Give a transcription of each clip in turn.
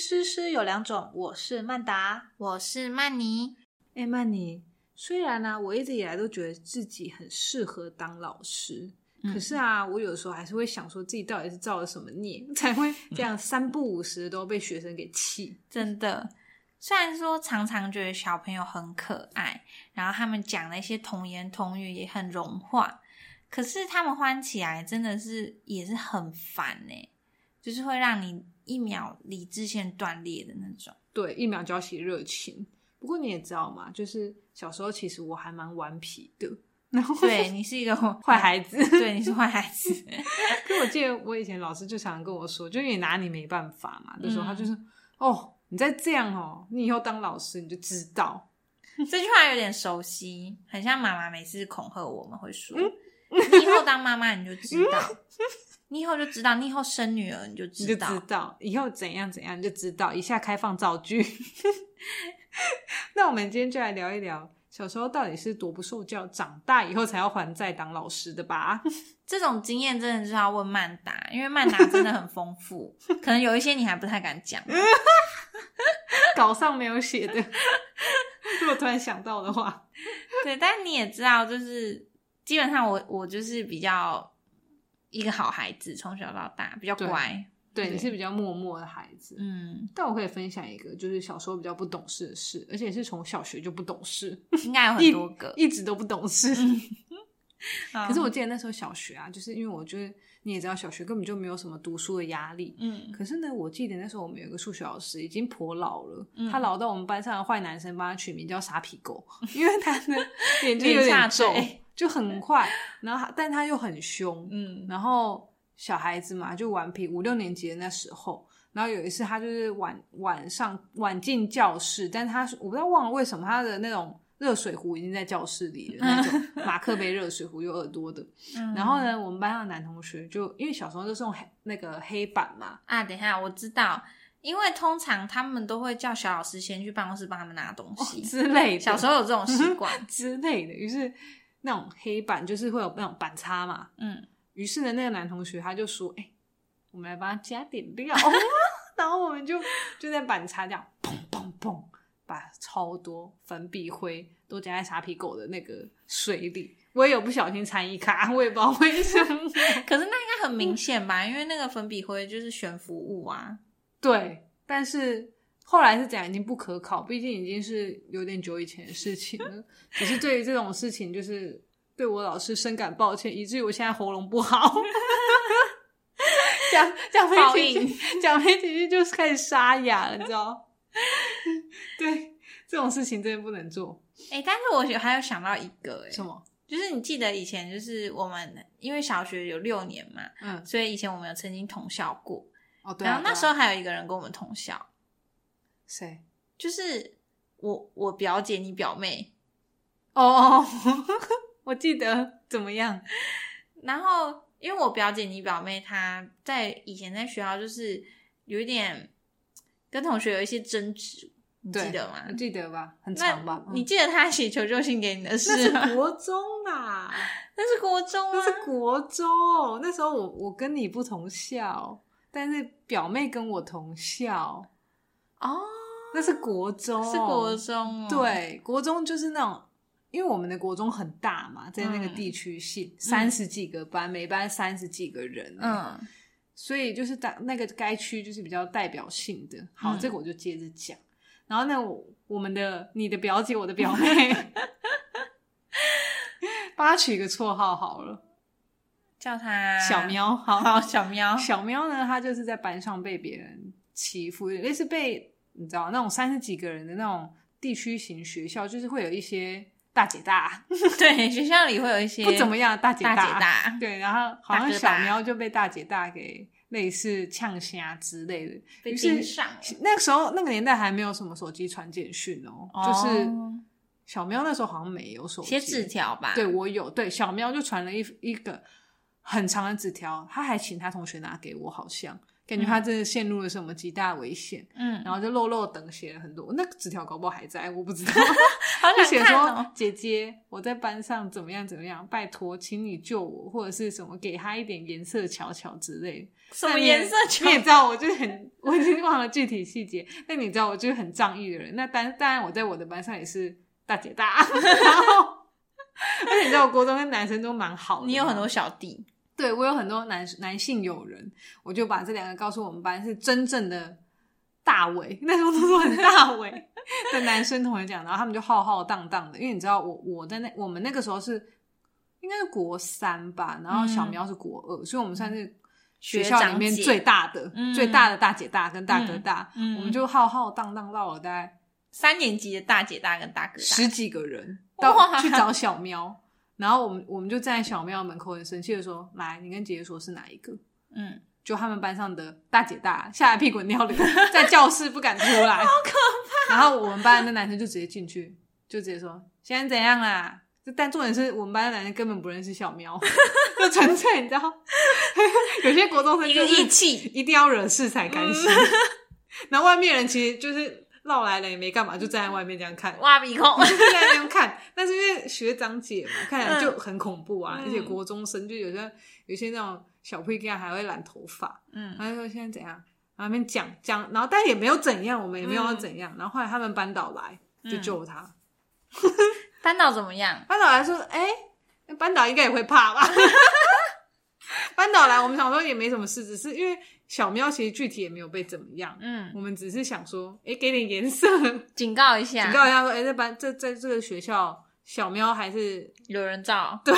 诗诗有两种，我是曼达，我是曼妮。哎，曼妮，虽然呢，我一直以来都觉得自己很适合当老师，可是啊，我有时候还是会想说自己到底是造了什么孽，才会这样三不五时都被学生给气。真的，虽然说常常觉得小朋友很可爱，然后他们讲的一些童言童语也很融化，可是他们欢起来真的是也是很烦呢，就是会让你。一秒理智线断裂的那种，对，一秒浇熄热情。不过你也知道嘛，就是小时候其实我还蛮顽皮的。然后，对你是一个坏孩子，对，你是坏孩子。可我记得我以前老师就常常跟我说，就也拿你没办法嘛。那时候他就是哦，你再这样哦，你以后当老师你就知道。这句话有点熟悉，很像妈妈每次恐吓我们会说，你以后当妈妈你就知道。你以后就知道，你以后生女儿你就知道，知道以后怎样怎样你就知道。以下开放造句。那我们今天就来聊一聊，小时候到底是多不受教，长大以后才要还债当老师的吧？这种经验真的是要问曼达，因为曼达真的很丰富，可能有一些你还不太敢讲，稿上没有写的。如果突然想到的话，对，但你也知道，就是基本上我我就是比较。一个好孩子，从小到大比较乖。对，你是比较默默的孩子。嗯，但我可以分享一个，就是小时候比较不懂事的事，而且是从小学就不懂事，应该有很多个，一直都不懂事。可是我记得那时候小学啊，就是因为我觉得你也知道，小学根本就没有什么读书的压力。嗯。可是呢，我记得那时候我们有一个数学老师已经颇老了，他老到我们班上的坏男生帮他取名叫傻皮狗，因为他的 眼睛有点皱。就很快，然后但他又很凶，嗯，然后小孩子嘛就顽皮，五六年级的那时候，然后有一次他就是晚晚上晚进教室，但他我不知道忘了为什么他的那种热水壶已经在教室里了，那种 马克杯热水壶有耳朵的，然后呢，我们班上的男同学就因为小时候都是用黑那个黑板嘛，啊，等一下我知道，因为通常他们都会叫小老师先去办公室帮他们拿东西之类的，小时候有这种习惯 之类的，于是。那种黑板就是会有那种板擦嘛，嗯，于是呢，那个男同学他就说：“哎，我们来帮他加点料。” 然后我们就就在板擦这样砰砰砰，把超多粉笔灰都加在沙皮狗的那个水里。我也有不小心参一卡，我也不知道为什么。可是那应该很明显吧？因为那个粉笔灰就是悬浮物啊。对，但是。后来是讲已经不可考，毕竟已经是有点久以前的事情了。只是对于这种事情，就是对我老师深感抱歉，以至于我现在喉咙不好。讲讲没几句，讲没几句就开始沙哑了，你知道？对，这种事情真的不能做。哎，但是我还有想到一个，哎，什么？就是你记得以前，就是我们因为小学有六年嘛，嗯，所以以前我们有曾经同校过。哦，对。然后那时候还有一个人跟我们同校。谁？就是我，我表姐，你表妹哦。我记得怎么样？然后，因为我表姐，你表妹，她在以前在学校就是有一点跟同学有一些争执，你记得吗？记得吧？很长吧？你记得她写求救信给你的事吗？国中啊，那是国中，那是国中。那时候我我跟你不同校，但是表妹跟我同校哦。那是国中，是国中，对，国中就是那种，因为我们的国中很大嘛，在那个地区性三十几个班，每班三十几个人，嗯，所以就是当那个该区就是比较代表性的。好，这个我就接着讲。然后呢，我们的你的表姐，我的表妹，帮他取一个绰号好了，叫他小喵。好，好，小喵，小喵呢，他就是在班上被别人欺负，类似被。你知道那种三十几个人的那种地区型学校，就是会有一些大姐大，对，学校里会有一些不怎么样大姐大，对，然后好像小喵就被大姐大给类似呛虾之类的，被盯上。那个时候那个年代还没有什么手机传简讯哦，就是小喵那时候好像没有手机，写纸条吧？对我有，对小喵就传了一一个很长的纸条，他还请他同学拿给我，好像。感觉他真的陷入了什么极大危险。嗯，然后就漏漏等写了很多，那个纸条搞不好还在，我不知道。就写说姐姐，我在班上怎么样怎么样，拜托，请你救我，或者是什么给他一点颜色瞧瞧之类。什么颜色？你也知道，我就是很，我已经忘了具体细节。那你知道，我就是很仗义的人。那当当然，我在我的班上也是大姐大。然后，而且你知道，我国中跟男生都蛮好的。你有很多小弟。对，我有很多男男性友人，我就把这两个告诉我们班是真正的大伟，那时候都说很大伟的男生同学讲，然后他们就浩浩荡荡的，因为你知道，我我在那我们那个时候是应该是国三吧，然后小苗是国二，所以我们算是学校里面最大的最大的大姐大跟大哥大，我们就浩浩荡荡到了大概三年级的大姐大跟大哥大。十几个人到去找小喵。然后我们我们就站在小庙门口，很生气的说：“来，你跟姐姐说是哪一个？”嗯，就他们班上的大姐大，吓得屁滚尿流，在教室不敢出来，好可怕。然后我们班的男生就直接进去，就直接说：“现在怎样啦？”但重点是我们班的男生根本不认识小喵，就纯粹你知道，有些国中生就义气，一定要惹事才甘心。那外面人其实就是。绕来了也没干嘛，就站在外面这样看，挖鼻孔，就在那边看。但是因为学长姐嘛，看起来就很恐怖啊，而且国中生就有些有些那种小屁孩还会染头发，嗯，他就说现在怎样，然后那边讲讲，然后但也没有怎样，我们也没有要怎样。然后后来他们班导来就救他，班导怎么样？班导来说，哎，班导应该也会怕吧？班导来，我们想说也没什么事，只是因为。小喵其实具体也没有被怎么样，嗯，我们只是想说，哎，给点颜色，警告一下，警告一下说，哎，在班在在这个学校，小喵还是有人照，对，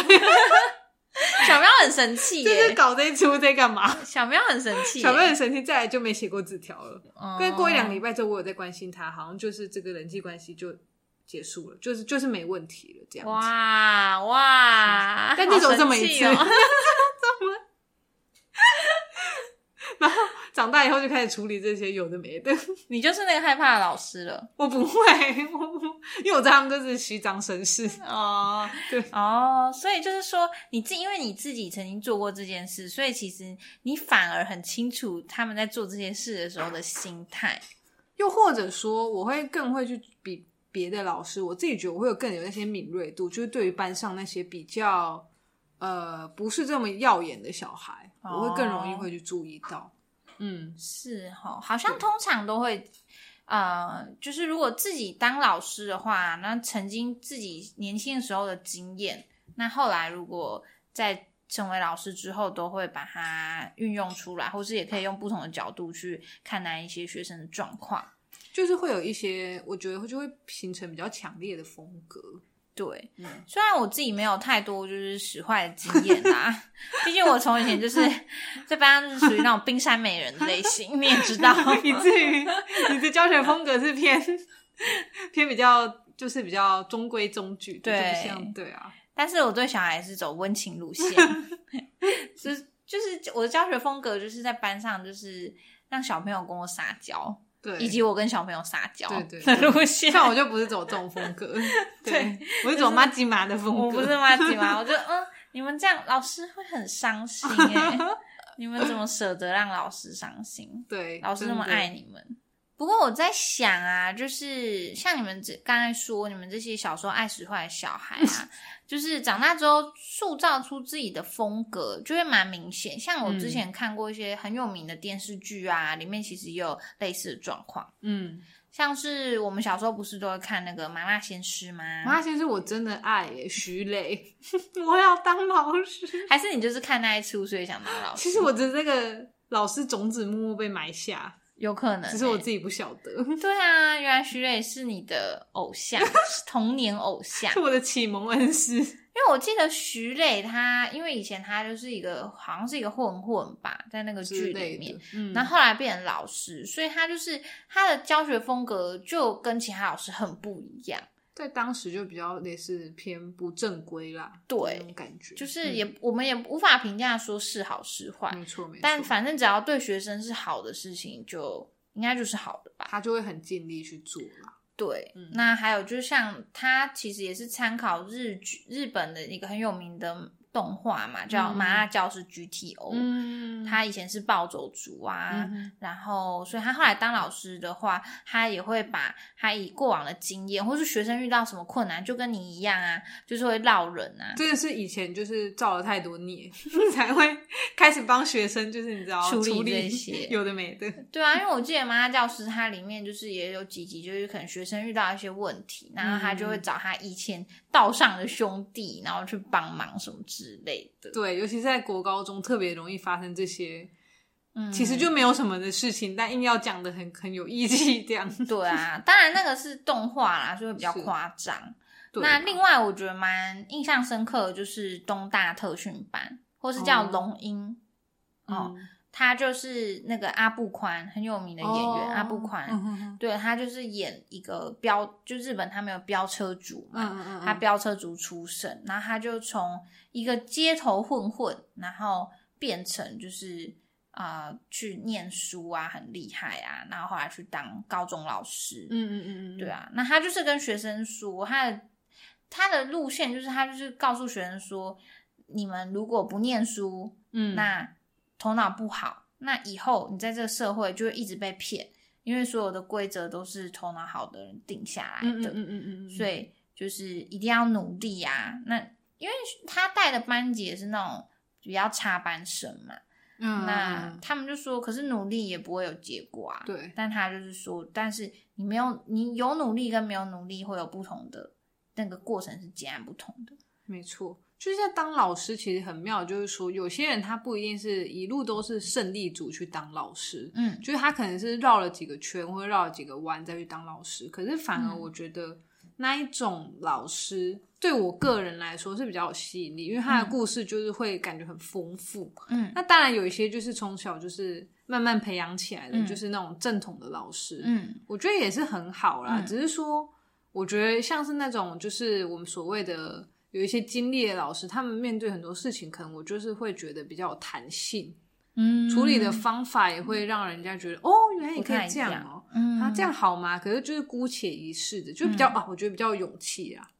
小喵很神气，这是搞这一出在干嘛？小喵很神气，小喵很神气，再来就没写过纸条了。因为过一两礼拜之后，我有在关心他，好像就是这个人际关系就结束了，就是就是没问题了，这样。哇哇，但就只有这么一次。然后长大以后就开始处理这些有的没的。你就是那个害怕的老师了。我不会，我因为我在他们都是虚张声势。哦，对哦，所以就是说，你自因为你自己曾经做过这件事，所以其实你反而很清楚他们在做这些事的时候的心态。又或者说，我会更会去比别的老师，我自己觉得我会有更有那些敏锐度，就是对于班上那些比较呃不是这么耀眼的小孩。我会更容易会去注意到，嗯，是哈，好像通常都会，呃，就是如果自己当老师的话，那曾经自己年轻的时候的经验，那后来如果在成为老师之后，都会把它运用出来，或是也可以用不同的角度去看待一些学生的状况，就是会有一些，我觉得就会形成比较强烈的风格。对，虽然我自己没有太多就是使坏的经验啦，毕竟我从以前就是 在班上就是属于那种冰山美人的类型，你也知道，以至于你的教学风格是偏偏比较就是比较中规中矩，对，对啊。但是我对小孩是走温情路线，就是就是我的教学风格就是在班上就是让小朋友跟我撒娇。对，以及我跟小朋友撒娇对对路线，像我就不是走这种风格，对，我是走妈吉妈的风格，我不是妈吉妈，我就嗯，你们这样老师会很伤心哎，你们怎么舍得让老师伤心？对，老师那么爱你们。不过我在想啊，就是像你们这刚才说，你们这些小时候爱使坏的小孩啊。就是长大之后塑造出自己的风格，就会蛮明显。像我之前看过一些很有名的电视剧啊，里面其实也有类似的状况。嗯，像是我们小时候不是都会看那个《麻辣鲜师》吗？麻辣鲜师我真的爱耶，徐磊，我要当老师。还是你就是看那一出所以想当老师？其实我的那个老师种子默默被埋下。有可能，只是我自己不晓得。对啊，原来徐磊是你的偶像，童年偶像，是我的启蒙恩师。因为我记得徐磊他，因为以前他就是一个好像是一个混混吧，在那个剧里面，嗯，然后后来变成老师，所以他就是他的教学风格就跟其他老师很不一样。在当时就比较类似偏不正规啦，对，那种感觉就是也我们也无法评价说是好是坏，没错没错。但反正只要对学生是好的事情，就应该就是好的吧。他就会很尽力去做啦。对，那还有就是像他其实也是参考日剧日本的一个很有名的动画嘛，叫《麻辣教师 GTO》。嗯，他以前是暴走族啊，然后所以他后来当老师的话，他也会把他以过往的经验，或是学生遇到什么困难，就跟你一样啊，就是会闹人啊。真的是以前就是造了太多孽，才会开始帮学生，就是你知道处理这些有的没的。对啊，因为我记得《麻辣教师》它里面就是也有几集，就是可能学生遇到一些问题，然后他就会找他以前道上的兄弟，然后去帮忙什么之类的。对，尤其是在国高中，特别容易发生这些，嗯，其实就没有什么的事情，但硬要讲的很很有义气这样。对啊，当然那个是动画啦，就会比较夸张。那另外我觉得蛮印象深刻的就是东大特训班，或是叫龙鹰哦。他就是那个阿布宽很有名的演员，阿布宽，对他就是演一个飙，就日本他没有飙车族嘛，他飙车族出身，然后他就从一个街头混混，然后变成就是啊去念书啊，很厉害啊，然后后来去当高中老师，嗯嗯嗯嗯，对啊，那他就是跟学生说，他的他的路线就是他就是告诉学生说，你们如果不念书，嗯，那。头脑不好，那以后你在这个社会就会一直被骗，因为所有的规则都是头脑好的人定下来的。嗯嗯嗯嗯所以就是一定要努力啊。那因为他带的班级也是那种比较差班生嘛，嗯，那他们就说，可是努力也不会有结果啊。对。但他就是说，但是你没有，你有努力跟没有努力会有不同的那个过程是截然不同的。没错。就是在当老师，其实很妙，就是说有些人他不一定是一路都是胜利组去当老师，嗯，就是他可能是绕了几个圈或者绕了几个弯再去当老师。可是反而我觉得那一种老师对我个人来说是比较有吸引力，因为他的故事就是会感觉很丰富，嗯。那当然有一些就是从小就是慢慢培养起来的，就是那种正统的老师，嗯，我觉得也是很好啦。只是说，我觉得像是那种就是我们所谓的。有一些经历的老师，他们面对很多事情，可能我就是会觉得比较有弹性，嗯，处理的方法也会让人家觉得，哦，原来你可以这样哦，嗯，他这样好吗？可是就是姑且一试的，就比较啊，我觉得比较有勇气啊。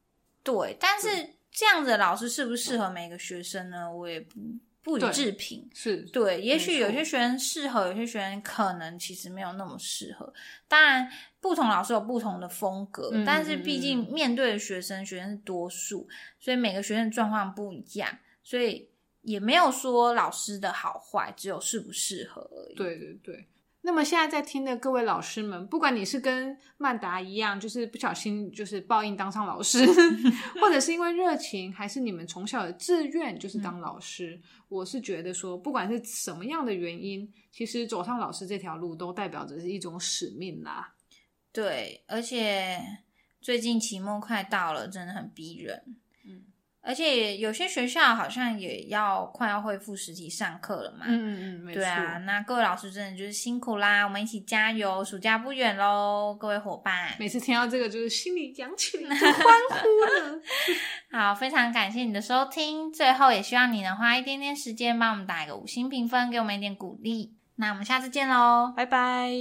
对，但是这样子的老师适不适合每个学生呢？我也不。不予置评，是对。也许有些学生适合，有些学生可能其实没有那么适合。当然，不同老师有不同的风格，但是毕竟面对的学生，学生是多数，所以每个学生状况不一样，所以也没有说老师的好坏，只有适不适合而已。对对对。那么现在在听的各位老师们，不管你是跟曼达一样，就是不小心就是报应当上老师，或者是因为热情，还是你们从小的志愿就是当老师，我是觉得说，不管是什么样的原因，其实走上老师这条路，都代表着是一种使命啦。对，而且最近期末快到了，真的很逼人。而且有些学校好像也要快要恢复实体上课了嘛。嗯嗯嗯，对啊，那各位老师真的就是辛苦啦，我们一起加油，暑假不远喽，各位伙伴。每次听到这个，就是心里扬起欢呼了。好，非常感谢你的收听，最后也希望你能花一点点时间帮我们打一个五星评分，给我们一点鼓励。那我们下次见喽，拜拜。